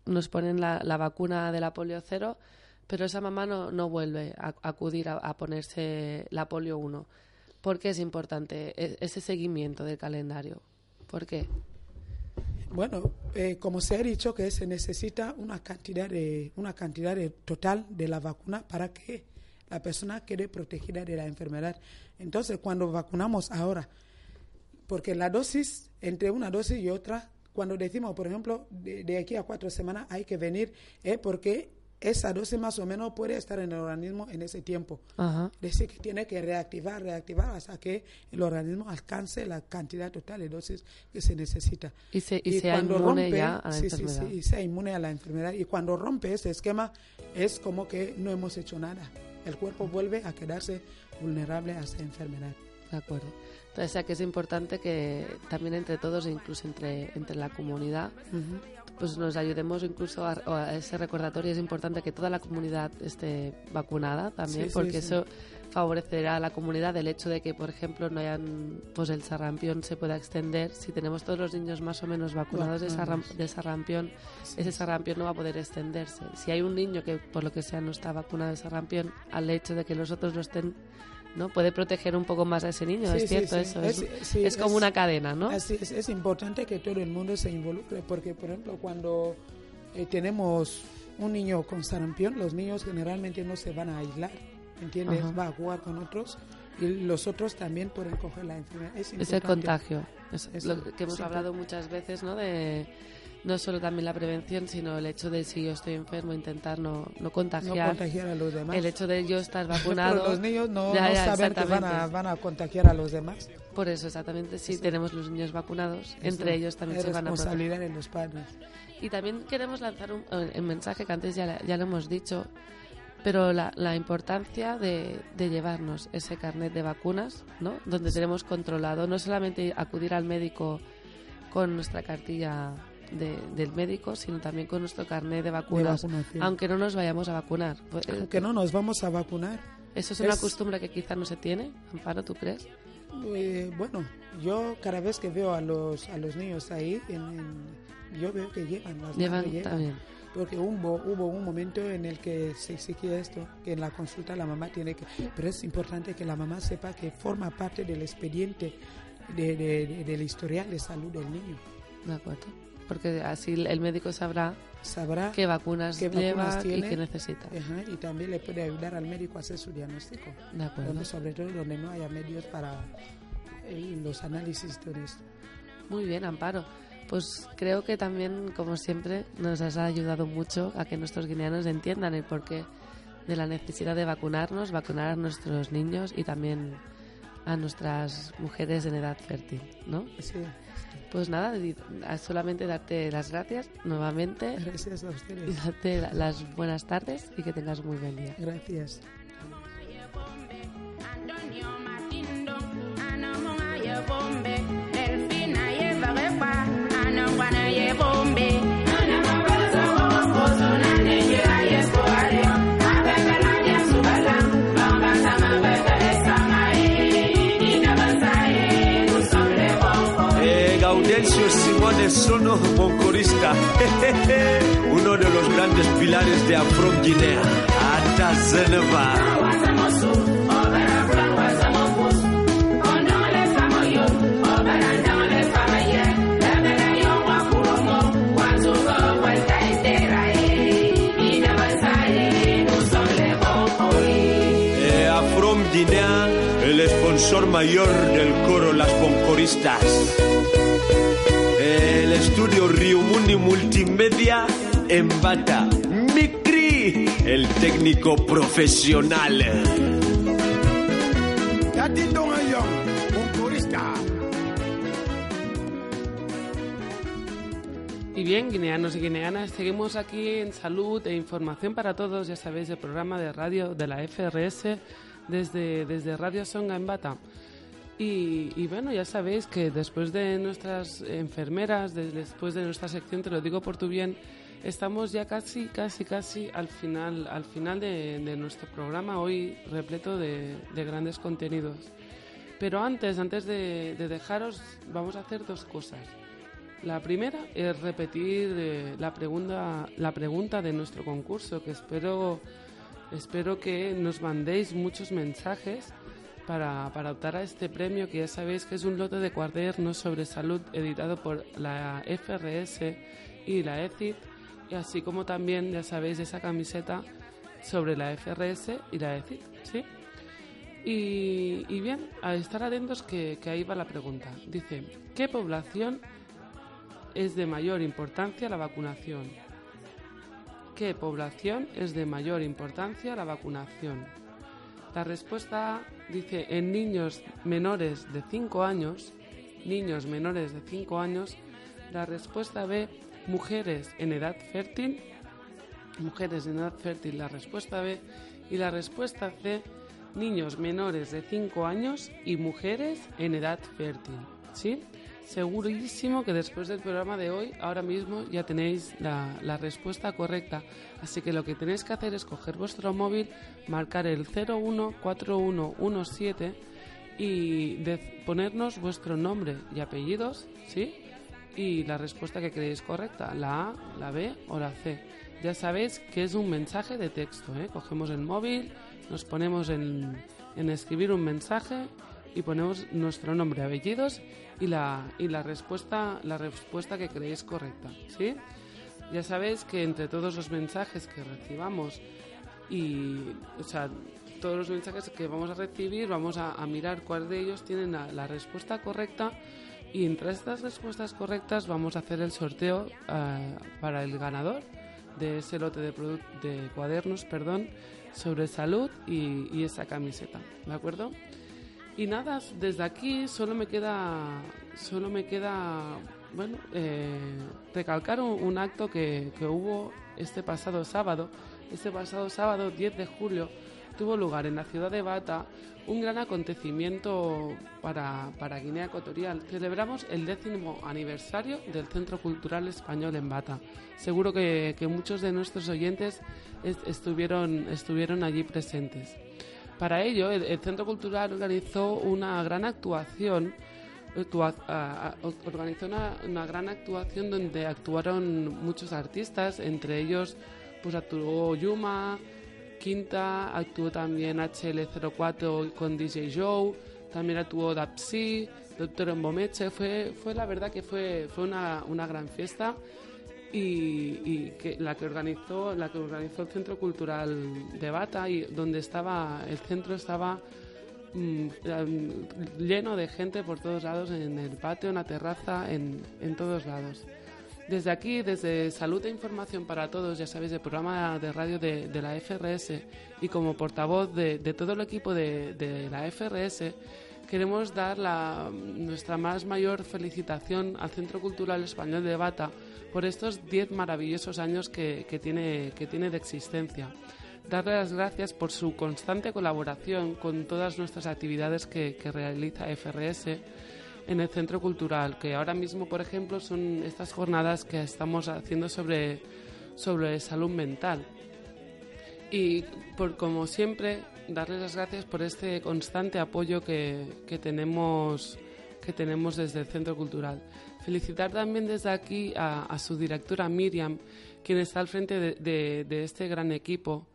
nos ponen la, la vacuna de la polio cero, pero esa mamá no, no vuelve a, acudir a, ponerse la polio 1. ¿Por qué es importante e- ese seguimiento del calendario? ¿Por qué? Bueno, eh, como se ha dicho que se necesita una cantidad de una cantidad de- total de la vacuna para que la persona quede protegida de la enfermedad. Entonces, cuando vacunamos ahora, porque la dosis entre una dosis y otra, cuando decimos, por ejemplo, de aquí a cuatro semanas hay que venir, es porque esa dosis más o menos puede estar en el organismo en ese tiempo. Ajá. Decir, que tiene que reactivar, reactivar hasta que el organismo alcance la cantidad total de dosis que se necesita. Y, se, y, sea inmune ya a la sí, sí, enfermedad. sí, y sea inmune a la enfermedad. Y cuando rompe ese esquema, es como que no hemos hecho nada. El cuerpo vuelve a quedarse vulnerable a esa enfermedad. De acuerdo. Entonces, o sea que es importante que también entre todos, incluso entre, entre la comunidad, pues nos ayudemos incluso a, a ese recordatorio. Es importante que toda la comunidad esté vacunada también, Sí, porque sí. eso favorecerá a la comunidad el hecho de que, por ejemplo, no hayan, pues el sarampión se pueda extender. Si tenemos todos los niños más o menos vacunados de, sarram- de sarampión, ese sarampión no va a poder extenderse. Si hay un niño que, por lo que sea, no está vacunado de sarampión, al hecho de que los otros lo estén, ¿no? Puede proteger un poco más a ese niño, Sí, es cierto sí. eso. Es- Es, como una cadena, ¿no? Así es, es importante que todo el mundo se involucre porque, por ejemplo, cuando eh, tenemos un niño con sarampión, los niños generalmente no se van a aislar, ¿entiendes? Ajá. Va a jugar con otros y los otros también pueden coger la enfermedad. Es, Es el contagio. Es lo que hemos hablado muchas veces, ¿no? De no solo también la prevención, sino el hecho de si yo estoy enfermo, intentar no, no No contagiar. contagiar a los demás. el hecho de yo estar Pero vacunado. los niños no, Ya, no saben que van a, van a contagiar a los demás. Por eso, exactamente, si tenemos los niños vacunados, Eso entre ellos también se van a responsabilidad de los padres. Y también queremos lanzar un, eh, el mensaje que antes ya, ya lo hemos dicho, pero la, la importancia de, de llevarnos ese carnet de vacunas, ¿no? Donde tenemos controlado, no solamente acudir al médico con nuestra cartilla de- del médico, sino también con nuestro carnet de vacunas, vacunación. aunque no nos vayamos a vacunar. Pues, eh, Aunque no nos vamos a vacunar. Eso es una es- costumbre que quizá no se tiene, Amparo, ¿tú crees? Eh, bueno, yo cada vez que veo a los, a los niños ahí, en- en- yo veo que llevan las Llevan llevan. también. Porque hubo, hubo un momento en el que se exigía esto, que en la consulta la mamá tiene que... Pero es importante que la mamá sepa que forma parte del expediente de, de- de- del historial de salud del niño. De acuerdo. Porque así el médico sabrá Sabrá qué vacunas qué lleva vacunas y qué necesita. Ajá, y también le puede ayudar al médico a hacer su diagnóstico. De acuerdo. Donde, sobre todo donde no haya medios para eh, los análisis todo esto. Muy bien, Amparo. Pues creo que también, como siempre, nos has ayudado mucho a que nuestros guineanos entiendan el porqué de la necesidad de vacunarnos, vacunar a nuestros niños y también a nuestras mujeres en edad fértil, ¿no? Sí, Pues nada, solamente darte las gracias nuevamente gracias a y ustedes. darte la- las buenas tardes y que tengas muy buen día. Gracias. Simone Sono, boncorista, uno de los grandes pilares de Afro Guinea, hasta Zeneva. Wasamosu, Obera Blanc, Wasamopus, Ondole Samoyo, Obera Ndole Samaye, Lebele Yo Wakuromo, Wasugo, Westa Iterae, Inabasae, Nusole Bonkoe. Eh, el sponsor mayor del coro Las Boncoristas. El estudio Rio Muni Multimedia en Bata. Micri, el técnico profesional. Y bien, guineanos y guineanas, seguimos aquí en Salud e Información para Todos, ya sabéis, el programa de radio de la FRS desde, desde Radio Songa en Bata. Y, bueno, ya sabéis que después de nuestras enfermeras, de- después de nuestra sección, te lo digo por tu bien, estamos ya casi, casi, casi al final, al final de, nuestro programa hoy repleto de, de grandes contenidos. Pero antes, antes de, de dejaros, vamos a hacer dos cosas. La primera es repetir eh, la, pregunta, la pregunta de nuestro concurso, que espero, espero que nos mandéis muchos mensajes para, para optar a este premio, que ya sabéis que es un lote de cuadernos sobre salud editado por la FRS y la ECID, y así como también, ya sabéis, esa camiseta sobre la FRS y la ECID, ¿sí? Y, y bien, a estar atentos que, que ahí va la pregunta. Dice, ¿qué población es de mayor importancia la vacunación? ¿Qué población es de mayor importancia la vacunación? La respuesta dice en niños menores de 5 años, niños menores de 5 años, la respuesta B, mujeres en edad fértil, mujeres en edad fértil, la respuesta B, y la respuesta C, niños menores de 5 años y mujeres en edad fértil. ¿Sí? Segurísimo que después del programa de hoy, ahora mismo ya tenéis la, respuesta correcta. Así que lo que tenéis que hacer es coger vuestro móvil, marcar el 014117 y ponernos vuestro nombre y apellidos, ¿sí? Y la respuesta que creéis correcta, la A, la B o la C. Ya sabéis que es un mensaje de texto, ¿eh? Cogemos el móvil, nos ponemos en, en escribir un mensaje y ponemos nuestro nombre, apellidos y la, y la respuesta, la respuesta que creéis correcta, ¿sí? Ya sabéis que entre todos los mensajes que recibamos y, o sea, todos los mensajes que vamos a recibir, vamos a, mirar cuál de ellos tienen la, respuesta correcta y entre estas respuestas correctas vamos a hacer el sorteo eh, para el ganador de ese lote de, de cuadernos, perdón, sobre salud y, y esa camiseta, ¿de acuerdo? Y nada, desde aquí solo me queda, solo me queda, bueno, eh, recalcar un, acto que, que hubo este pasado sábado. Este pasado sábado, 10 de julio, tuvo lugar en la ciudad de Bata un gran acontecimiento para, para Guinea Ecuatorial. Celebramos el décimo aniversario del Centro Cultural Español en Bata. Seguro que, que muchos de nuestros oyentes est- estuvieron, estuvieron allí presentes. Para ello, el, Centro Cultural organizó una gran actuación, organizó una, una gran actuación donde actuaron muchos artistas, entre ellos pues actuó Yuma, Quinta, actuó también HL04 con DJ Joe, también actuó Dapsi, Doctor Embomeche, fue, fue la verdad que fue, fue una, una gran fiesta y, la que organizó la que organizó el centro cultural de Bata y donde estaba el centro estaba mm, em, lleno de gente por todos lados en el patio en la terraza en, en todos lados. Desde aquí, desde Salud e Información para Todos, ya sabéis, el programa de radio de, de la FRS y como portavoz de, de todo el equipo de, de la FRS, queremos dar la, nuestra más mayor felicitación al Centro Cultural Español de Bata por estos 10 maravillosos años que, tiene, que tiene de existencia. Darle las gracias por su constante colaboración con todas nuestras actividades que, realiza FRS en el centro cultural, que ahora mismo, por ejemplo, son estas jornadas que estamos haciendo sobre, sobre salud mental. Y como siempre, darles las gracias por este constante apoyo que, que tenemos que tenemos desde el Centro Cultural. Felicitar también desde aquí a, a su directora Miriam, quien está al frente de, de- de este gran equipo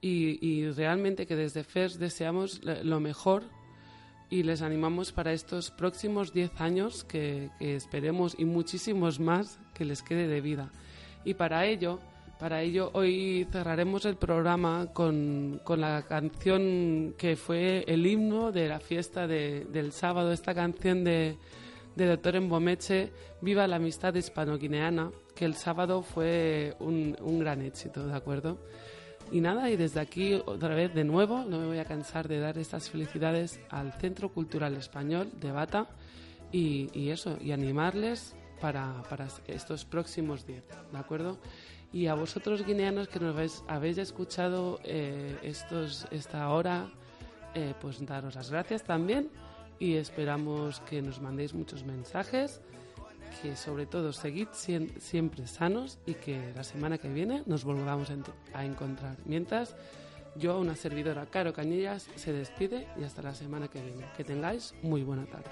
y, y realmente que desde FERS deseamos lo mejor y les animamos para estos próximos 10 años que, que esperemos y muchísimos más que les quede de vida. Y para ello, para ello hoy cerraremos el programa con, con la canción que fue el himno de la fiesta de- del sábado, esta canción de, de Doctor Embomeche, Viva la amistad hispano-guineana, que el sábado fue un, gran éxito, ¿de acuerdo? Y nada, y desde aquí otra vez de nuevo, no me voy a cansar de dar estas felicidades al Centro Cultural Español de Bata y, eso, y animarles para, para estos próximos días, ¿de acuerdo? Y a vosotros guineanos que nos habéis, habéis escuchado eh, estos, esta hora, eh, pues daros las gracias también y esperamos que nos mandéis muchos mensajes, que sobre todo seguid siempre sanos y que la semana que viene nos volvamos a encontrar. Mientras, yo, una servidora Caro Cañillas, se despide y hasta la semana que viene. Que tengáis muy buena tarde.